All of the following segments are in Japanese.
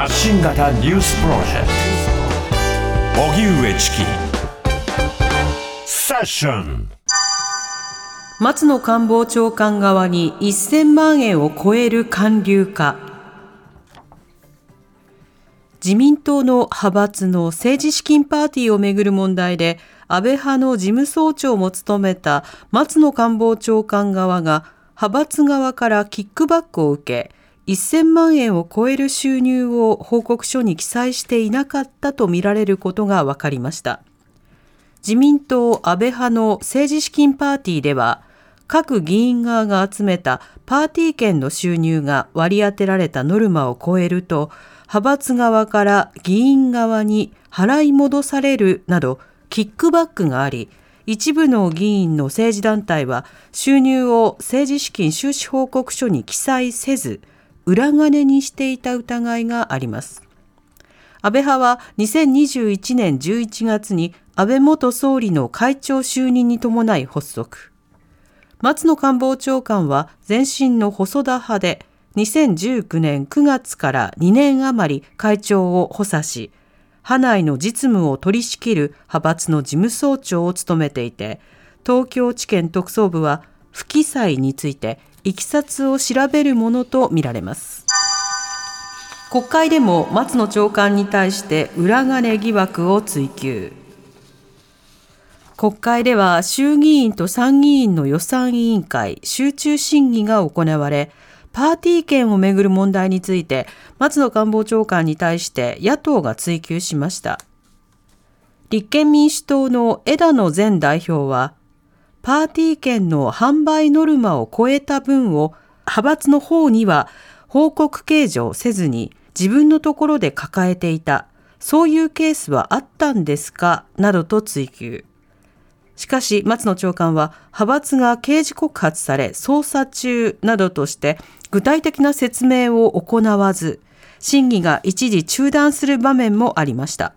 発信型ニュースプロジェクト。荻上チキセッション松野官房長官側に1000万円を超える還流か自民党の派閥の政治資金パーティーをめぐる問題で安倍派の事務総長も務めた松野官房長官側が派閥側からキックバックを受け1000万円を超える収入を報告書に記載していなかったとみられることが分かりました。自民党安倍派の政治資金パーティーでは、各議員側が集めたパーティー券の収入が割り当てられたノルマを超えると、派閥側から議員側に払い戻されるなど、キックバックがあり、一部の議員の政治団体は収入を政治資金収支報告書に記載せず、裏金にしていた疑いがあります。安倍派は2021年11月に安倍元総理の会長就任に伴い発足。松野官房長官は前身の細田派で2019年9月から2年余り会長を補佐し、派内の実務を取り仕切る派閥の事務総長を務めていて、東京地検特捜部は不記載についていきさつを調べるものとみられます。国会でも松野長官に対して裏金疑惑を追及。国会では衆議院と参議院の予算委員会集中審議が行われ、パーティー券をめぐる問題について松野官房長官に対して野党が追及しました。立憲民主党の枝野前代表は、パーティー券の販売ノルマを超えた分を派閥の方には報告計上せずに自分のところで抱えていた。そういうケースはあったんですか？などと追及。しかし、松野長官は、派閥が刑事告発され、捜査中などとして、具体的な説明を行わず、審議が一時中断する場面もありました。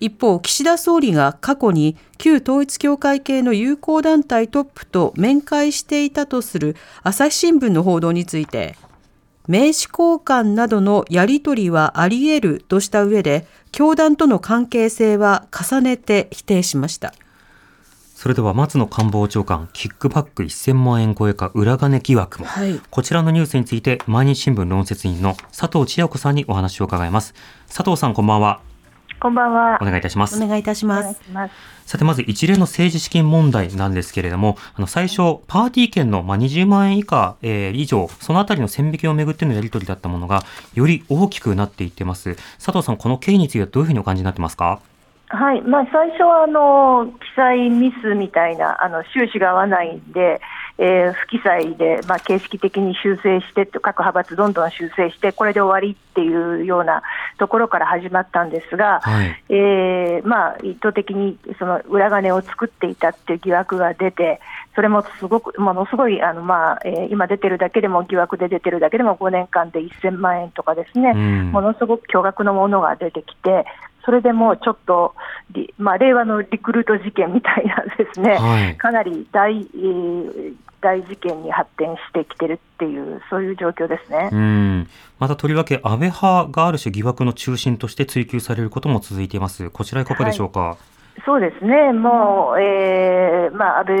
一方、岸田総理が過去に旧統一教会系の友好団体トップと面会していたとする朝日新聞の報道について、名刺交換などのやり取りはあり得るとした上で、教団との関係性は重ねて否定しました。それでは松野官房長官、キックバック1000万円超えか裏金疑惑も、はい、こちらのニュースについて、毎日新聞論説委員の佐藤千代子さんにお話を伺います。佐藤さん、こんばんは。こんばんは。お願いいたします。お願いいたします。さて、まず一連の政治資金問題なんですけれども、あの、最初、パーティー券の、まあ、20万円以下、えー、以上、そのあたりの線引きをめぐってのやり取りだったものが、より大きくなっていってます。佐藤さん、この経緯についてはどういうふうにお感じになってますか？はい、まあ、最初はあの記載ミスみたいなあの収支が合わないんで、えー、不記載で、まあ、形式的に修正して各派閥どんどん修正してこれで終わりっていうようなところから始まったんですが、はい、えー、まあ、意図的にその裏金を作っていたっていう疑惑が出てそれもすごくものすごいあの、まあえー、今出てるだけでも疑惑で出てるだけでも5年間で1000万円とかですね、うん、ものすごく巨額のものが出てきてそれでもうちょっと、まあ、令和のリクルート事件みたいなですね、はい、かなり大、えー、大事件に発展してきてるっていう、そういう状況ですね。うん。またとりわけ、安倍派がある種、疑惑の中心として追及されることも続いています、こちら、いかがでしょうか？はいそうですね、もう、えーまあ、安倍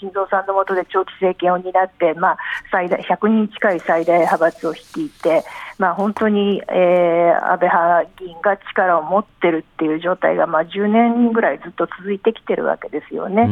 晋三さんの下で長期政権を担って、まあ、最大100人近い最大派閥を率いて、まあ、本当に、えー、安倍派議員が力を持ってるっていう状態が、まあ、10年ぐらいずっと続いてきてるわけですよね。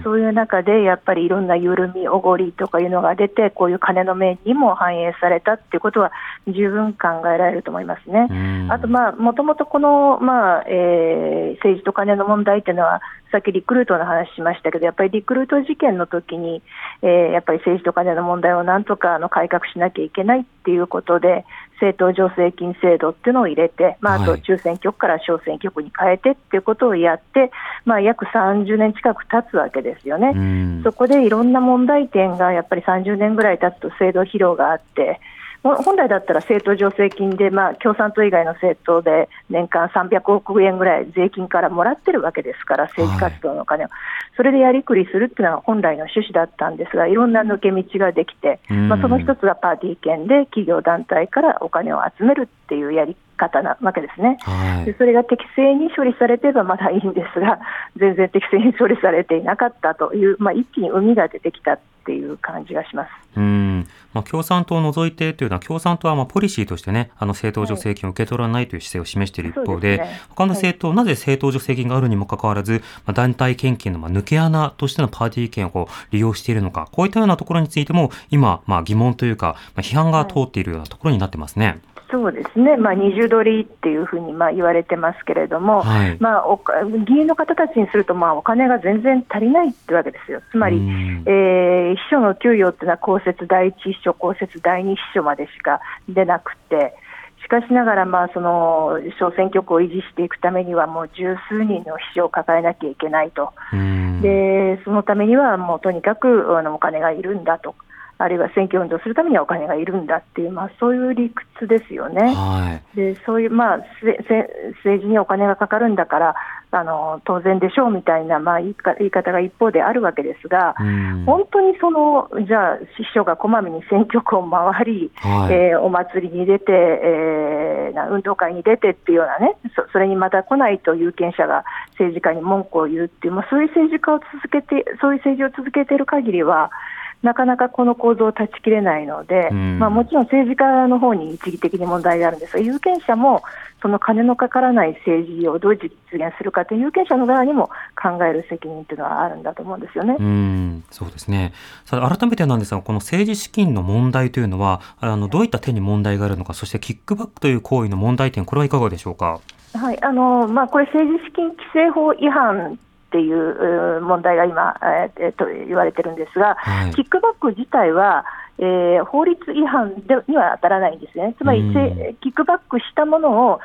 うそういう中で、やっぱりいろんな緩み、おごりとかいうのが出て、こういう金の面にも反映されたっていうことは、十分考えられると思いますね。あと、まあ、もともとこの、まあえー、政治と金の問題問題っていうのは、さっきリクルートの話しましたけど、やっぱりリクルート事件の時に、えー、やっぱり政治と金の問題をなんとかあの改革しなきゃいけないっていうことで、政党助成金制度っていうのを入れて、まあ、あと中選挙区から小選挙区に変えてっていうことをやって、まあ、約30年近く経つわけですよね。そこでいろんな問題点がやっぱり30年ぐらい経つと制度疲労があって、ほ本来だったら政党助成金で、まあ、共産党以外の政党で年間300億円ぐらい税金からもらってるわけですから、政治活動のお金を、それでやりくりするっていうのが本来の趣旨だったんですが、いろんな抜け道ができて、まあ、その一つがパーティー券で企業団体からお金を集めるっていうやり方なわけですね。はい。でそれが適正に処理されてればまだいいんですが、全然適正に処理されていなかったという、まあ、一気に海が出てきたっていう感じがします。うんまあ、共産党を除いてというのは、共産党はまあポリシーとしてね、あの政党助成金を受け取らないという姿勢を示している一方で、そうですね他の政党、なぜ政党助成金があるにもかかわらず、まあ、団体献金のまあ抜け穴としてのパーティー券をこう利用しているのか、こういったようなところについても、今、まあ、疑問というか、まあ、批判が通っているようなところになってますね。そうですね、まあ、二重取りっていうふうにまあ言われてますけれども、はい。まあ、おか議員の方たちにすると、まあ、お金が全然足りないってわけですよ、つまり、うん。えー秘書の給与っていうのは公設第一秘書、公設第二秘書までしか出なくて、しかしながら、まあ、その小選挙区を維持していくためには、もう十数人の秘書を抱えなきゃいけないと。うん。でそのためにはもうとにかくあのお金がいるんだと、あるいは選挙運動するためにはお金がいるんだっていう、まあ、そういう理屈ですよね。はい。でそういう、まあ、せせ政治にお金がかかるんだから、あの当然でしょうみたいな、まあ、言いか言い方が一方であるわけですが、うん本当にそのじゃあ、師匠がこまめに選挙区を回り、はいえーお祭りに出て、えーな運動会に出てっていうようなねそ、それにまた来ないと有権者が政治家に文句を言うっていう、まあ、そういう政治家を続けて、そういう政治を続けている限りは、なかなかこの構造を断ち切れないので、うんまあ、もちろん政治家の方に一義的に問題があるんですが、有権者もその金のかからない政治をどう実現するかという有権者の側にも考える責任というのはあるんだと思うんですよね。うん、そうですね。さあ、改めてなんですが、この政治資金の問題というのは、あの、どういった点に問題があるのか、そしてキックバックという行為の問題点、これはいかがでしょうか？はいあのまあ、これ、政治資金規正法違反っていう問題が今、えーえーと言われてるんですが、はい。キックバック自体は、えー法律違反でには当たらないんですね、つまり、キックバックしたものを、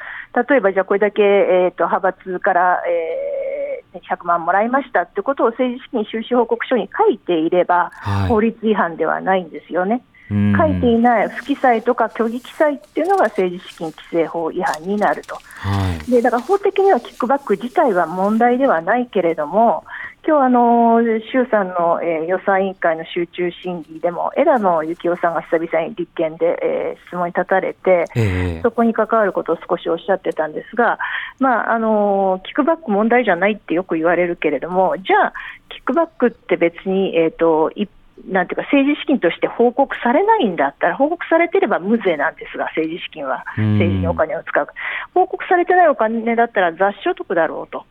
例えばじゃあ、これだけ、えー、と派閥から、えー100万もらいましたってことを政治資金収支報告書に書いていれば、はい。法律違反ではないんですよね。うん書いていない不記載とか虚偽記載っていうのが政治資金規正法違反になると。はい。でだから法的にはキックバック自体は問題ではないけれども、今日あの衆参の、えー予算委員会の集中審議でも、枝野幸男さんが久々に立憲で、えー質問に立たれて、ええそこに関わることを少しおっしゃってたんですが、まああのキックバック問題じゃないってよく言われるけれども、じゃあ、キックバックって別に、えーといなんていうか政治資金として報告されないんだったら、報告されてれば無税なんですが、政治資金は、うん政治にお金を使う。報告されてないお金だったら雑所得だろうと。はい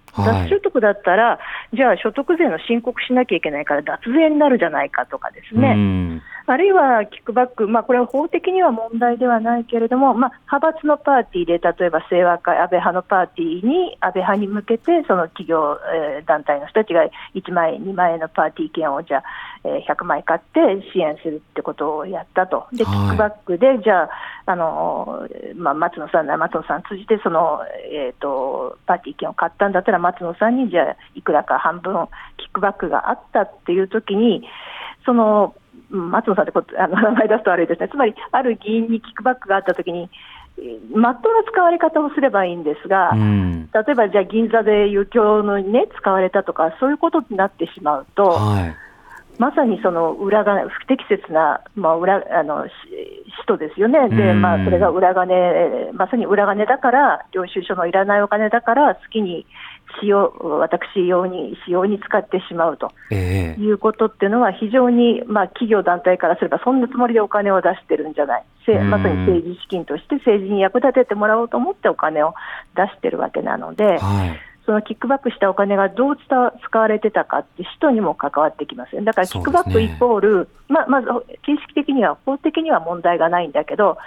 雑所得だったら、じゃあ所得税の申告しなきゃいけないから脱税になるじゃないかとかですね。うんあるいはキックバック、まあ、これは法的には問題ではないけれども、まあ、派閥のパーティーで、例えば清和会、安倍派のパーティーに、安倍派に向けて、その企業、えー団体の人たちが1万円、2万円のパーティー券をじゃあ、えー100枚買って支援するってことをやったと、でキはい。ックバックで、じゃあ、あのーまあ、松野さん松野さん通じてその、えー、と、パーティー券を買ったんだったら、松野さんにじゃあ、いくらか半分、キックバックがあったっていうときに、そのうん松野さんってことあの名前出すと悪いですね、つまりある議員にキックバックがあったときに、えーまっとうな使われ方をすればいいんですが、うん例えばじゃあ銀座で遊興のにね、使われたとか、そういうことになってしまうと、はい。まさにその裏金、不適切な、まあ、裏あのし使途ですよね、でうん。まあ、それが裏金、まさに裏金だから、領収書のいらないお金だから、好きに使用、私用に、使用に使ってしまうと。ええ。いうことっていうのは、非常に、まあ、企業団体からすれば、そんなつもりでお金を出してるんじゃない、まさに政治資金として政治に役立ててもらおうと思ってお金を出してるわけなので。はい。そのキックバックしたお金がどう使われてたかって人にも関わってきます。だからキックバックイコール、ままず形式的には、法的には問題がないんだけど、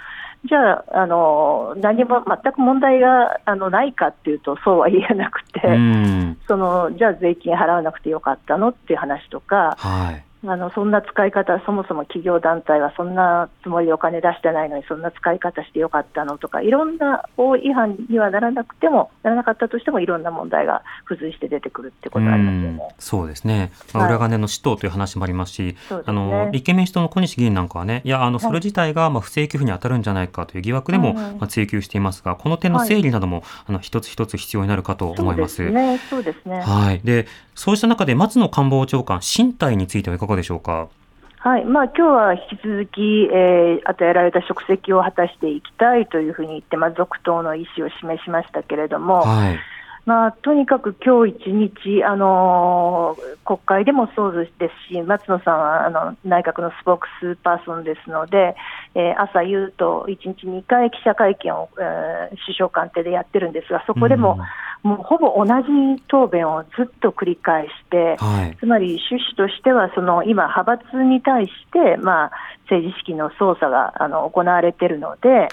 じゃあ、あの何も全く問題があのないかっていうと、そうは言えなくて、うん。そのじゃあ税金払わなくてよかったのっていう話とか、はい。あのそんな使い方、そもそも企業団体はそんなつもりでお金出してないのに、そんな使い方してよかったのとか、いろんな法違反にはならなくても、ならなかったとしても、いろんな問題が付随して出てくるってことがありますよね。そうですね、まあ、はい。裏金の使途という話もありますし、そうですね。あの立憲民主党の小西議員なんかはね、いや、あのそれ自体がまあ不正給付に当たるんじゃないかという疑惑でも、はい。まあ、追及していますが、この点の整理なども、あの一つ一つ必要になるかと思います。そうですね、そうですね。はい、でそうした中で松野官房長官、進退についてはいかがでしょうか？はい、まあ今日は引き続き、えー与えられた職責を果たしていきたいというふうに言って、まあ、続投の意思を示しましたけれども、はい、まあ、とにかく今日一日、あのー国会でもそうですし、松野さんはあの内閣のスポークスパーソンですので、えー朝夕と1日2回記者会見を、えー首相官邸でやってるんですが、そこでも、もうほぼ同じ答弁をずっと繰り返して、はい、つまり趣旨としては、その今、派閥に対して、まあ、政治資金の操作があの行われているので、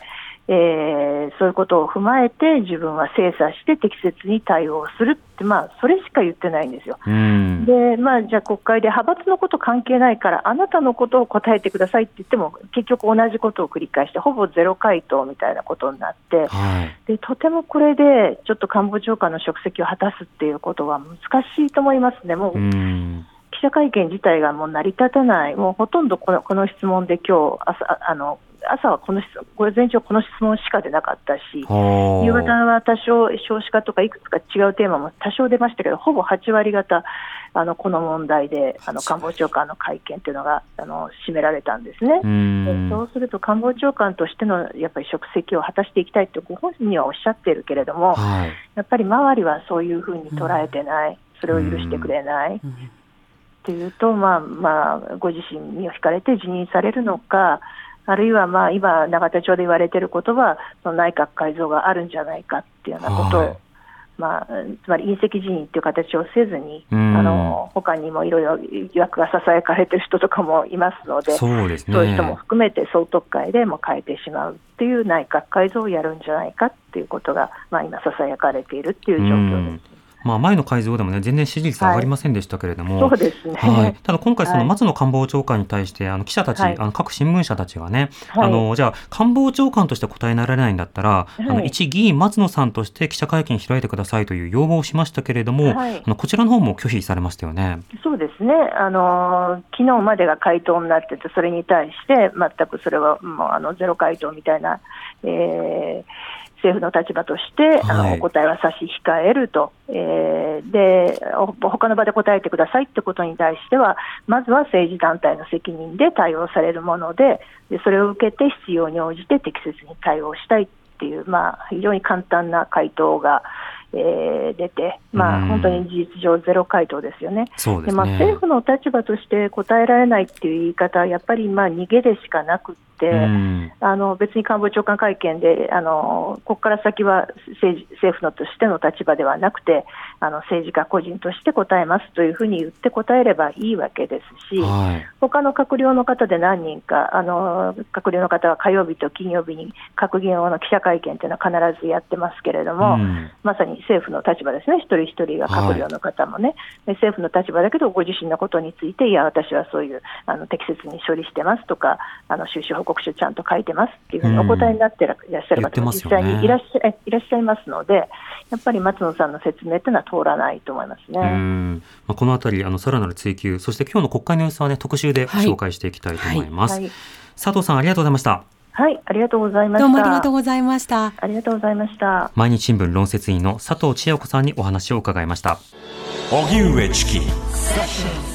えーそういうことを踏まえて、自分は精査して適切に対応するって、まあ、それしか言ってないんですよ。うん、で、まあ、じゃあ国会で派閥のこと関係ないから、あなたのことを答えてくださいって言っても、結局同じことを繰り返して、ほぼゼロ回答みたいなことになって、はい、でとてもこれで、ちょっと官房長官の職責を果たすっていうことは難しいと思いますね。もううん、記者会見自体がもう成り立たない、もうほとんどこのこの質問で今日朝ああの朝はこの質午前中、この質問しか出なかったし、はあ。夕方は多少、少子化とかいくつか違うテーマも多少出ましたけど、ほぼ8割方、あのこの問題であの官房長官の会見というのがあの占められたんですね。うん。そうすると官房長官としてのやっぱり職責を果たしていきたいってご本人にはおっしゃっているけれども、はい、やっぱり周りはそういうふうに捉えてない、それを許してくれない。っていうと、まあまあ、ご自身に惹かれて辞任されるのか、あるいはまあ今、永田町で言われていることは、その内閣改造があるんじゃないかっていうようなことを、はいまあ、つまり隕石辞任っていう形をせずに、うんあの他にもいろいろ疑惑がささやかれてる人とかもいますので、そうですね。そういう人も含めて総督会でも変えてしまうっていう内閣改造をやるんじゃないかっていうことが、まあ、今、ささやかれているっていう状況です。まあ、前の改造でもね、全然支持率上がりませんでしたけれども、そうですね。はい、ただ今回、そのはい松野官房長官に対して、あの記者たち、はい。あの各新聞社たちがね、はい。あのじゃあ、官房長官として答えられないんだったら、あのはい一議員、松野さんとして記者会見開いてくださいという要望をしましたけれども、はい。あのこちらの方も拒否されましたよね。そうですね、あの昨日までが回答になってて、それに対して、全くそれはもうあのゼロ回答みたいな、えー政府の立場として、あはいのお答えは差し控えると、えーでお他の場で答えてくださいってことに対しては、まずは政治団体の責任で対応されるもので、でそれを受けて必要に応じて適切に対応したいっていう、まあ、非常に簡単な回答が、えー出て、まあ、うん本当に事実上、ゼロ回答ですよね。でね。まあ、政府の立場として答えられないっていう言い方は、やっぱりまあ逃げでしかなくうん。あの別に官房長官会見で、あのここから先は政治政府のとしての立場ではなくて、あの政治家個人として答えますというふうに言って答えればいいわけですし、はい。他の閣僚の方で何人か、あの閣僚の方は火曜日と金曜日に閣議用の記者会見というのは必ずやってますけれども、うん。まさに政府の立場ですね、一人一人が閣僚の方もね、で政府の立場だけど、ご自身のことについて、いや、私はそういうあの適切に処理してますとか、あの収支報告書ちゃんと書いてますっていうふうにお答えになってらいらっしゃる方も実際にいらっしゃいいらっしゃいますので、やっぱり松野さんの説明というのは通らないと思いますね。うんまあ、このあたり、あの、さらなる追及、そして今日の国会の様子はね、特集ではい紹介していきたいと思います。はい、佐藤さん、ありがとうございました。はい、ありがとうございました。どうもありがとうございました。ありがとうございました。毎日新聞論説委員の佐藤千代子さんにお話を伺いました。荻上チキ